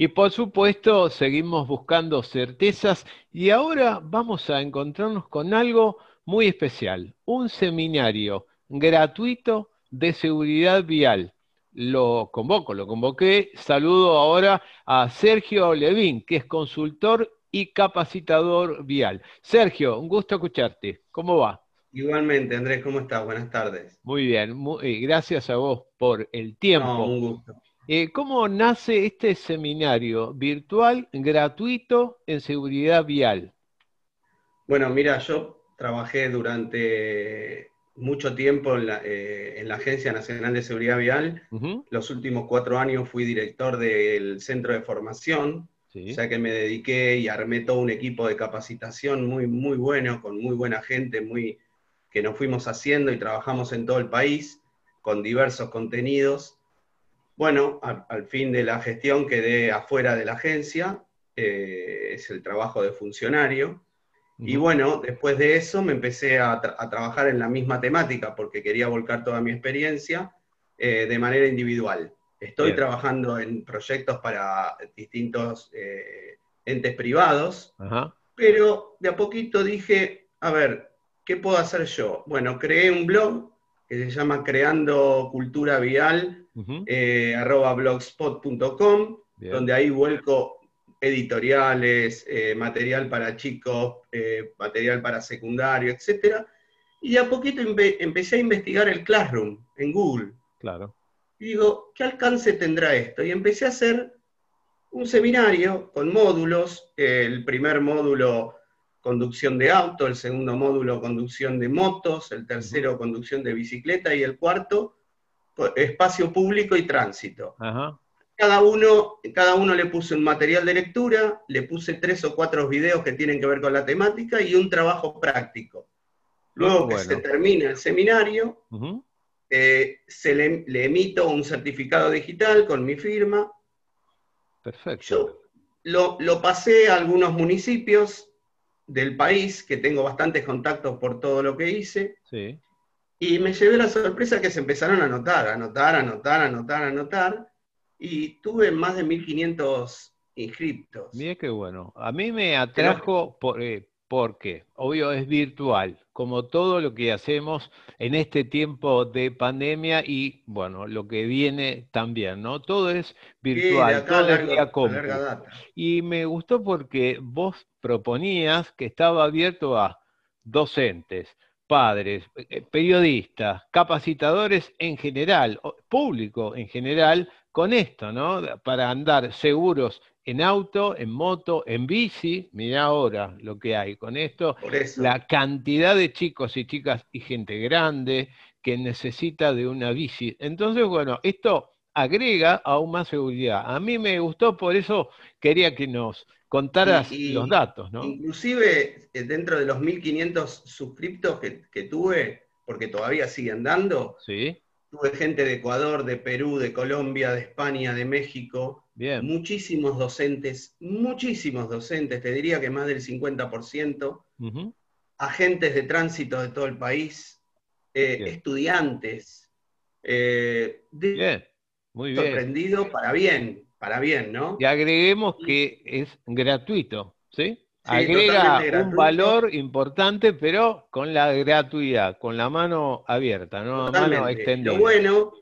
Y por supuesto, seguimos buscando certezas y ahora vamos a encontrarnos con algo muy especial, un seminario gratuito de seguridad vial. Lo convoco, lo convoqué. Saludo ahora a Sergio Levín, que es consultor y capacitador vial. Sergio, un gusto escucharte. ¿Cómo va? Igualmente, Andrés, ¿cómo estás? Buenas tardes. Muy bien, eh, gracias a vos por el tiempo. un gusto. Eh, ¿Cómo nace este seminario virtual gratuito en seguridad vial? Bueno, mira, yo trabajé durante mucho tiempo en la, eh, Agencia Nacional de Seguridad Vial. Los últimos cuatro años fui director del centro de formación, o sea que me dediqué y armé todo un equipo de capacitación muy, muy bueno, con muy buena gente, muy, que nos fuimos haciendo y trabajamos en todo el país con diversos contenidos. Bueno, al, fin de la gestión quedé afuera de la agencia, eh, es el trabajo de funcionario. Y bueno, después de eso me empecé a, trabajar en la misma temática porque quería volcar toda mi experiencia eh, de manera individual. Estoy trabajando en proyectos para distintos eh, entes privados, pero de a poquito dije, a ver, ¿qué puedo hacer yo? Bueno, creé un blog que se llama Creando Cultura Vial eh, arroba blogspot.com, donde ahí vuelco editoriales, eh, material para chicos, eh, material para secundario, etc. Y de a poquito empecé a investigar el Classroom en Google. Claro. Y digo, ¿qué alcance tendrá esto? Y empecé a hacer un seminario con módulos, el primer módulo conducción de auto, el segundo módulo conducción de motos, el tercero conducción de bicicleta y el cuarto espacio público y tránsito. Cada, uno, cada uno le puse un material de lectura, le puse tres o cuatro videos que tienen que ver con la temática y un trabajo práctico. Luego que se termina el seminario, eh, se le, emito un certificado digital con mi firma. Perfecto. Yo lo, lo pasé a algunos municipios del país, que tengo bastantes contactos por todo lo que hice. Sí. Y me llevé la sorpresa que se empezaron a anotar, a anotar, a anotar, a anotar, a anotar, y tuve más de 1500 inscriptos. Mira qué bueno. A mí me atrajo por, eh, porque, obvio, es virtual, como todo lo que hacemos en este tiempo de pandemia y, bueno, lo que viene también, ¿no? Todo es virtual, todo es Y me gustó porque vos proponías que estaba abierto a docentes, padres, eh, periodistas, capacitadores en general, público en general, con esto, ¿no? Para andar seguros en auto, en moto, en bici, mira ahora lo que hay con esto, la cantidad de chicos y chicas y gente grande que necesita de una bici. Entonces, bueno, esto agrega aún más seguridad. A mí me gustó, por eso quería que nos contaras los datos, ¿no? Inclusive eh, dentro de los 1500 suscriptos que, tuve, porque todavía siguen dando, sí. Tuve gente de Ecuador, de Perú, de Colombia, de España, de México, Bien. muchísimos docentes, muchísimos docentes, te diría que más del 50%, agentes de tránsito de todo el país, eh, estudiantes. Eh, bien, muy bien. Sorprendido para bien, para bien, ¿no? Y agreguemos que es gratuito, ¿sí? Agrega un valor importante, pero con la gratuidad, con la mano abierta, ¿no? Mano extendida. Lo bueno,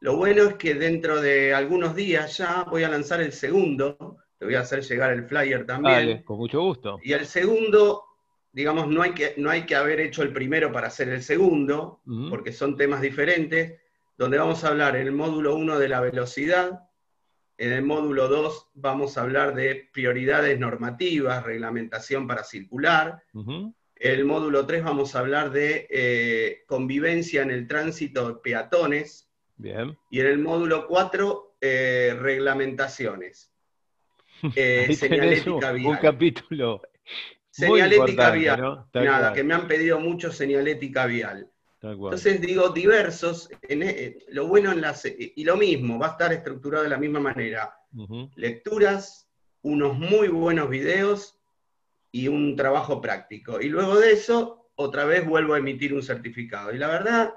lo bueno es que dentro de algunos días ya voy a lanzar el segundo. Te voy a hacer llegar el flyer también. Vale, con mucho gusto. Y el segundo, digamos, no hay que, no hay que haber hecho el primero para hacer el segundo, porque son temas diferentes, donde vamos a hablar en el módulo 1 de la velocidad, en el módulo 2 vamos a hablar de prioridades normativas, reglamentación para circular. En el módulo 3 vamos a hablar de eh, convivencia en el tránsito de peatones. Bien. Y en el módulo 4, eh, reglamentaciones. Eh, señalética vial. Un capítulo. Señalética vial. Nada, que me han pedido mucho señalética vial. Entonces digo diversos, en, e, lo bueno en las, y lo mismo, va a estar estructurado de la misma manera. Lecturas, unos muy buenos videos y un trabajo práctico. Y luego de eso, otra vez vuelvo a emitir un certificado. Y la verdad,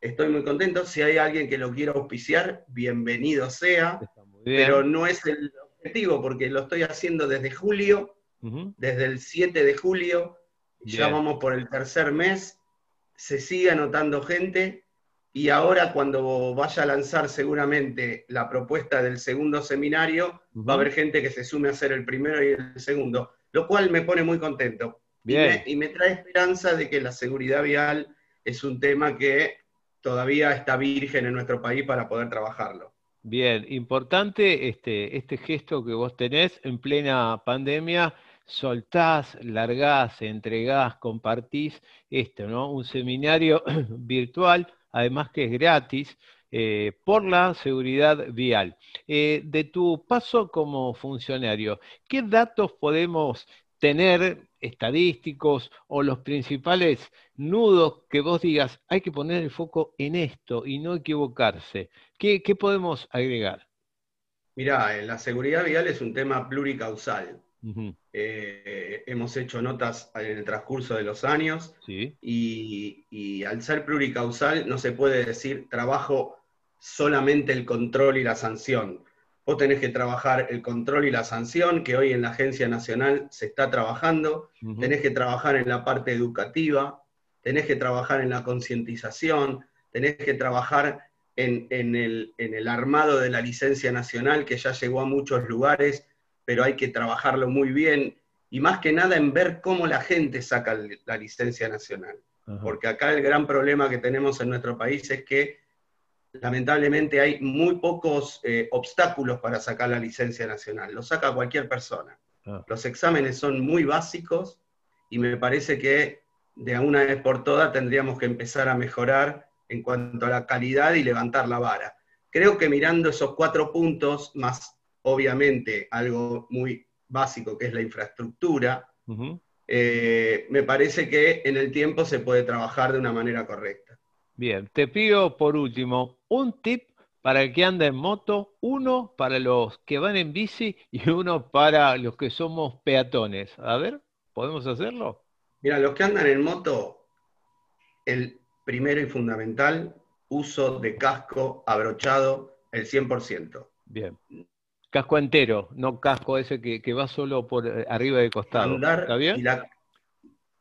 estoy muy contento. Si hay alguien que lo quiera auspiciar, bienvenido sea, pero no es el objetivo porque lo estoy haciendo desde julio, desde el 7 de julio, ya vamos por el tercer mes, se sigue anotando gente y ahora cuando vaya a lanzar seguramente la propuesta del segundo seminario, va a haber gente que se sume a hacer el primero y el segundo, lo cual me pone muy contento. Y, me, trae esperanza de que la seguridad vial es un tema que todavía está virgen en nuestro país para poder trabajarlo. Bien, importante este, este gesto que vos tenés en plena pandemia, soltás, largás, entregás, compartís esto, ¿no? Un seminario virtual además que es gratis, eh, por la seguridad vial. Eh, de tu paso como funcionario, ¿qué datos podemos tener estadísticos o los principales nudos que vos digas, hay que poner el foco en esto y no equivocarse? ¿Qué, podemos agregar? Mirá, la seguridad vial es un tema pluricausal. Eh, hemos hecho notas en el transcurso de los años y, al ser pluricausal no se puede decir trabajo solamente el control y la sanción. Vos tenés que trabajar el control y la sanción, que hoy en la Agencia Nacional se está trabajando, tenés que trabajar en la parte educativa, tenés que trabajar en la concientización, tenés que trabajar en, el, en el armado de la licencia nacional, que ya llegó a muchos lugares pero hay que trabajarlo muy bien y más que nada en ver cómo la gente saca la licencia nacional. Porque acá el gran problema que tenemos en nuestro país es que lamentablemente hay muy pocos eh, obstáculos para sacar la licencia nacional. Lo saca cualquier persona. Ah. Los exámenes son muy básicos y me parece que de una vez por todas tendríamos que empezar a mejorar en cuanto a la calidad y levantar la vara. Creo que mirando esos cuatro puntos, más obviamente algo muy básico que es la infraestructura, eh, me parece que en el tiempo se puede trabajar de una manera correcta. Bien, te pido por último un tip para el que anda en moto, uno para los que van en bici y uno para los que somos peatones. A ver, ¿podemos hacerlo? Mira, los que andan en moto, el primero y fundamental, uso de casco abrochado el 100%. Bien. Casco entero, no casco ese que, va solo por eh, arriba del costado. ¿Está bien?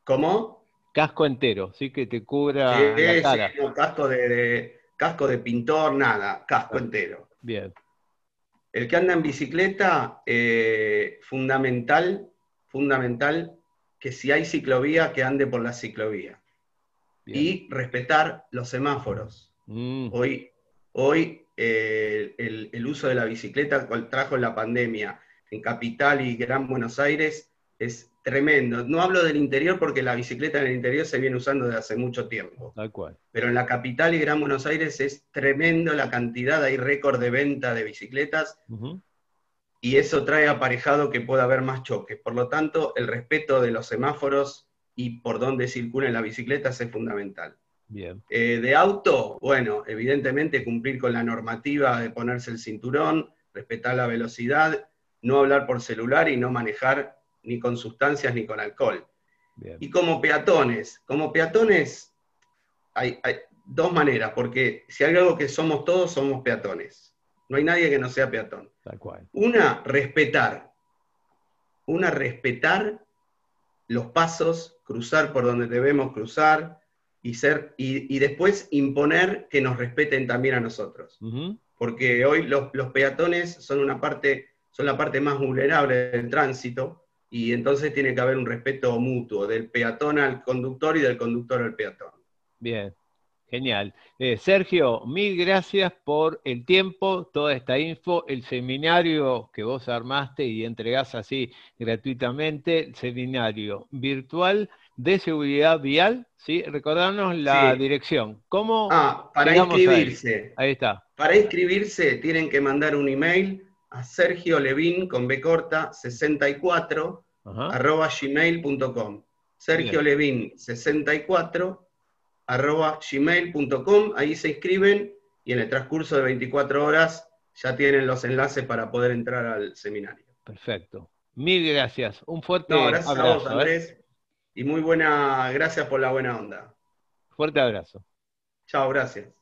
¿Cómo? Casco entero, sí que te cubra la cara. no, casco de, casco de pintor, nada, casco ah, entero. Bien. El que anda en bicicleta, eh, fundamental, fundamental que si hay ciclovía, que ande por la ciclovía. Y respetar los semáforos. Mm. Hoy, hoy el, uso de la bicicleta cual trajo la pandemia en Capital y Gran Buenos Aires es tremendo. No hablo del interior porque la bicicleta en el interior se viene usando desde hace mucho tiempo. Tal cual. Pero en la capital y Gran Buenos Aires es tremendo la cantidad, hay récord de venta de bicicletas y eso trae aparejado que pueda haber más choques. Por lo tanto, el respeto de los semáforos y por dónde circulan las bicicletas es fundamental. Bien. Eh, de auto, bueno, evidentemente cumplir con la normativa de ponerse el cinturón, respetar la velocidad, no hablar por celular y no manejar ni con sustancias ni con alcohol. Y como peatones, como peatones hay, dos maneras, porque si hay algo que somos todos, somos peatones. No hay nadie que no sea peatón. Tal cual. Una, respetar. Una, respetar los pasos, cruzar por donde debemos cruzar, y, ser, y, después imponer que nos respeten también a nosotros. Porque hoy los, peatones son, una parte, son la parte más vulnerable del tránsito y entonces tiene que haber un respeto mutuo del peatón al conductor y del conductor al peatón. Bien, genial. Eh, Sergio, mil gracias por el tiempo, toda esta info, el seminario que vos armaste y entregás así gratuitamente, el seminario virtual de seguridad vial, ¿sí? Recordarnos la dirección. ¿Cómo ah, para inscribirse. Ahí? está. Para inscribirse tienen que mandar un email a Sergio Levin con B corta 64 arroba gmail.com. Sergio Levin 64 arroba gmail.com. Ahí se inscriben y en el transcurso de 24 horas ya tienen los enlaces para poder entrar al seminario. Perfecto. Mil gracias. Un fuerte abrazo. A vos, ¿eh? Y muy buena, gracias por la buena onda. Fuerte abrazo. Chao, gracias.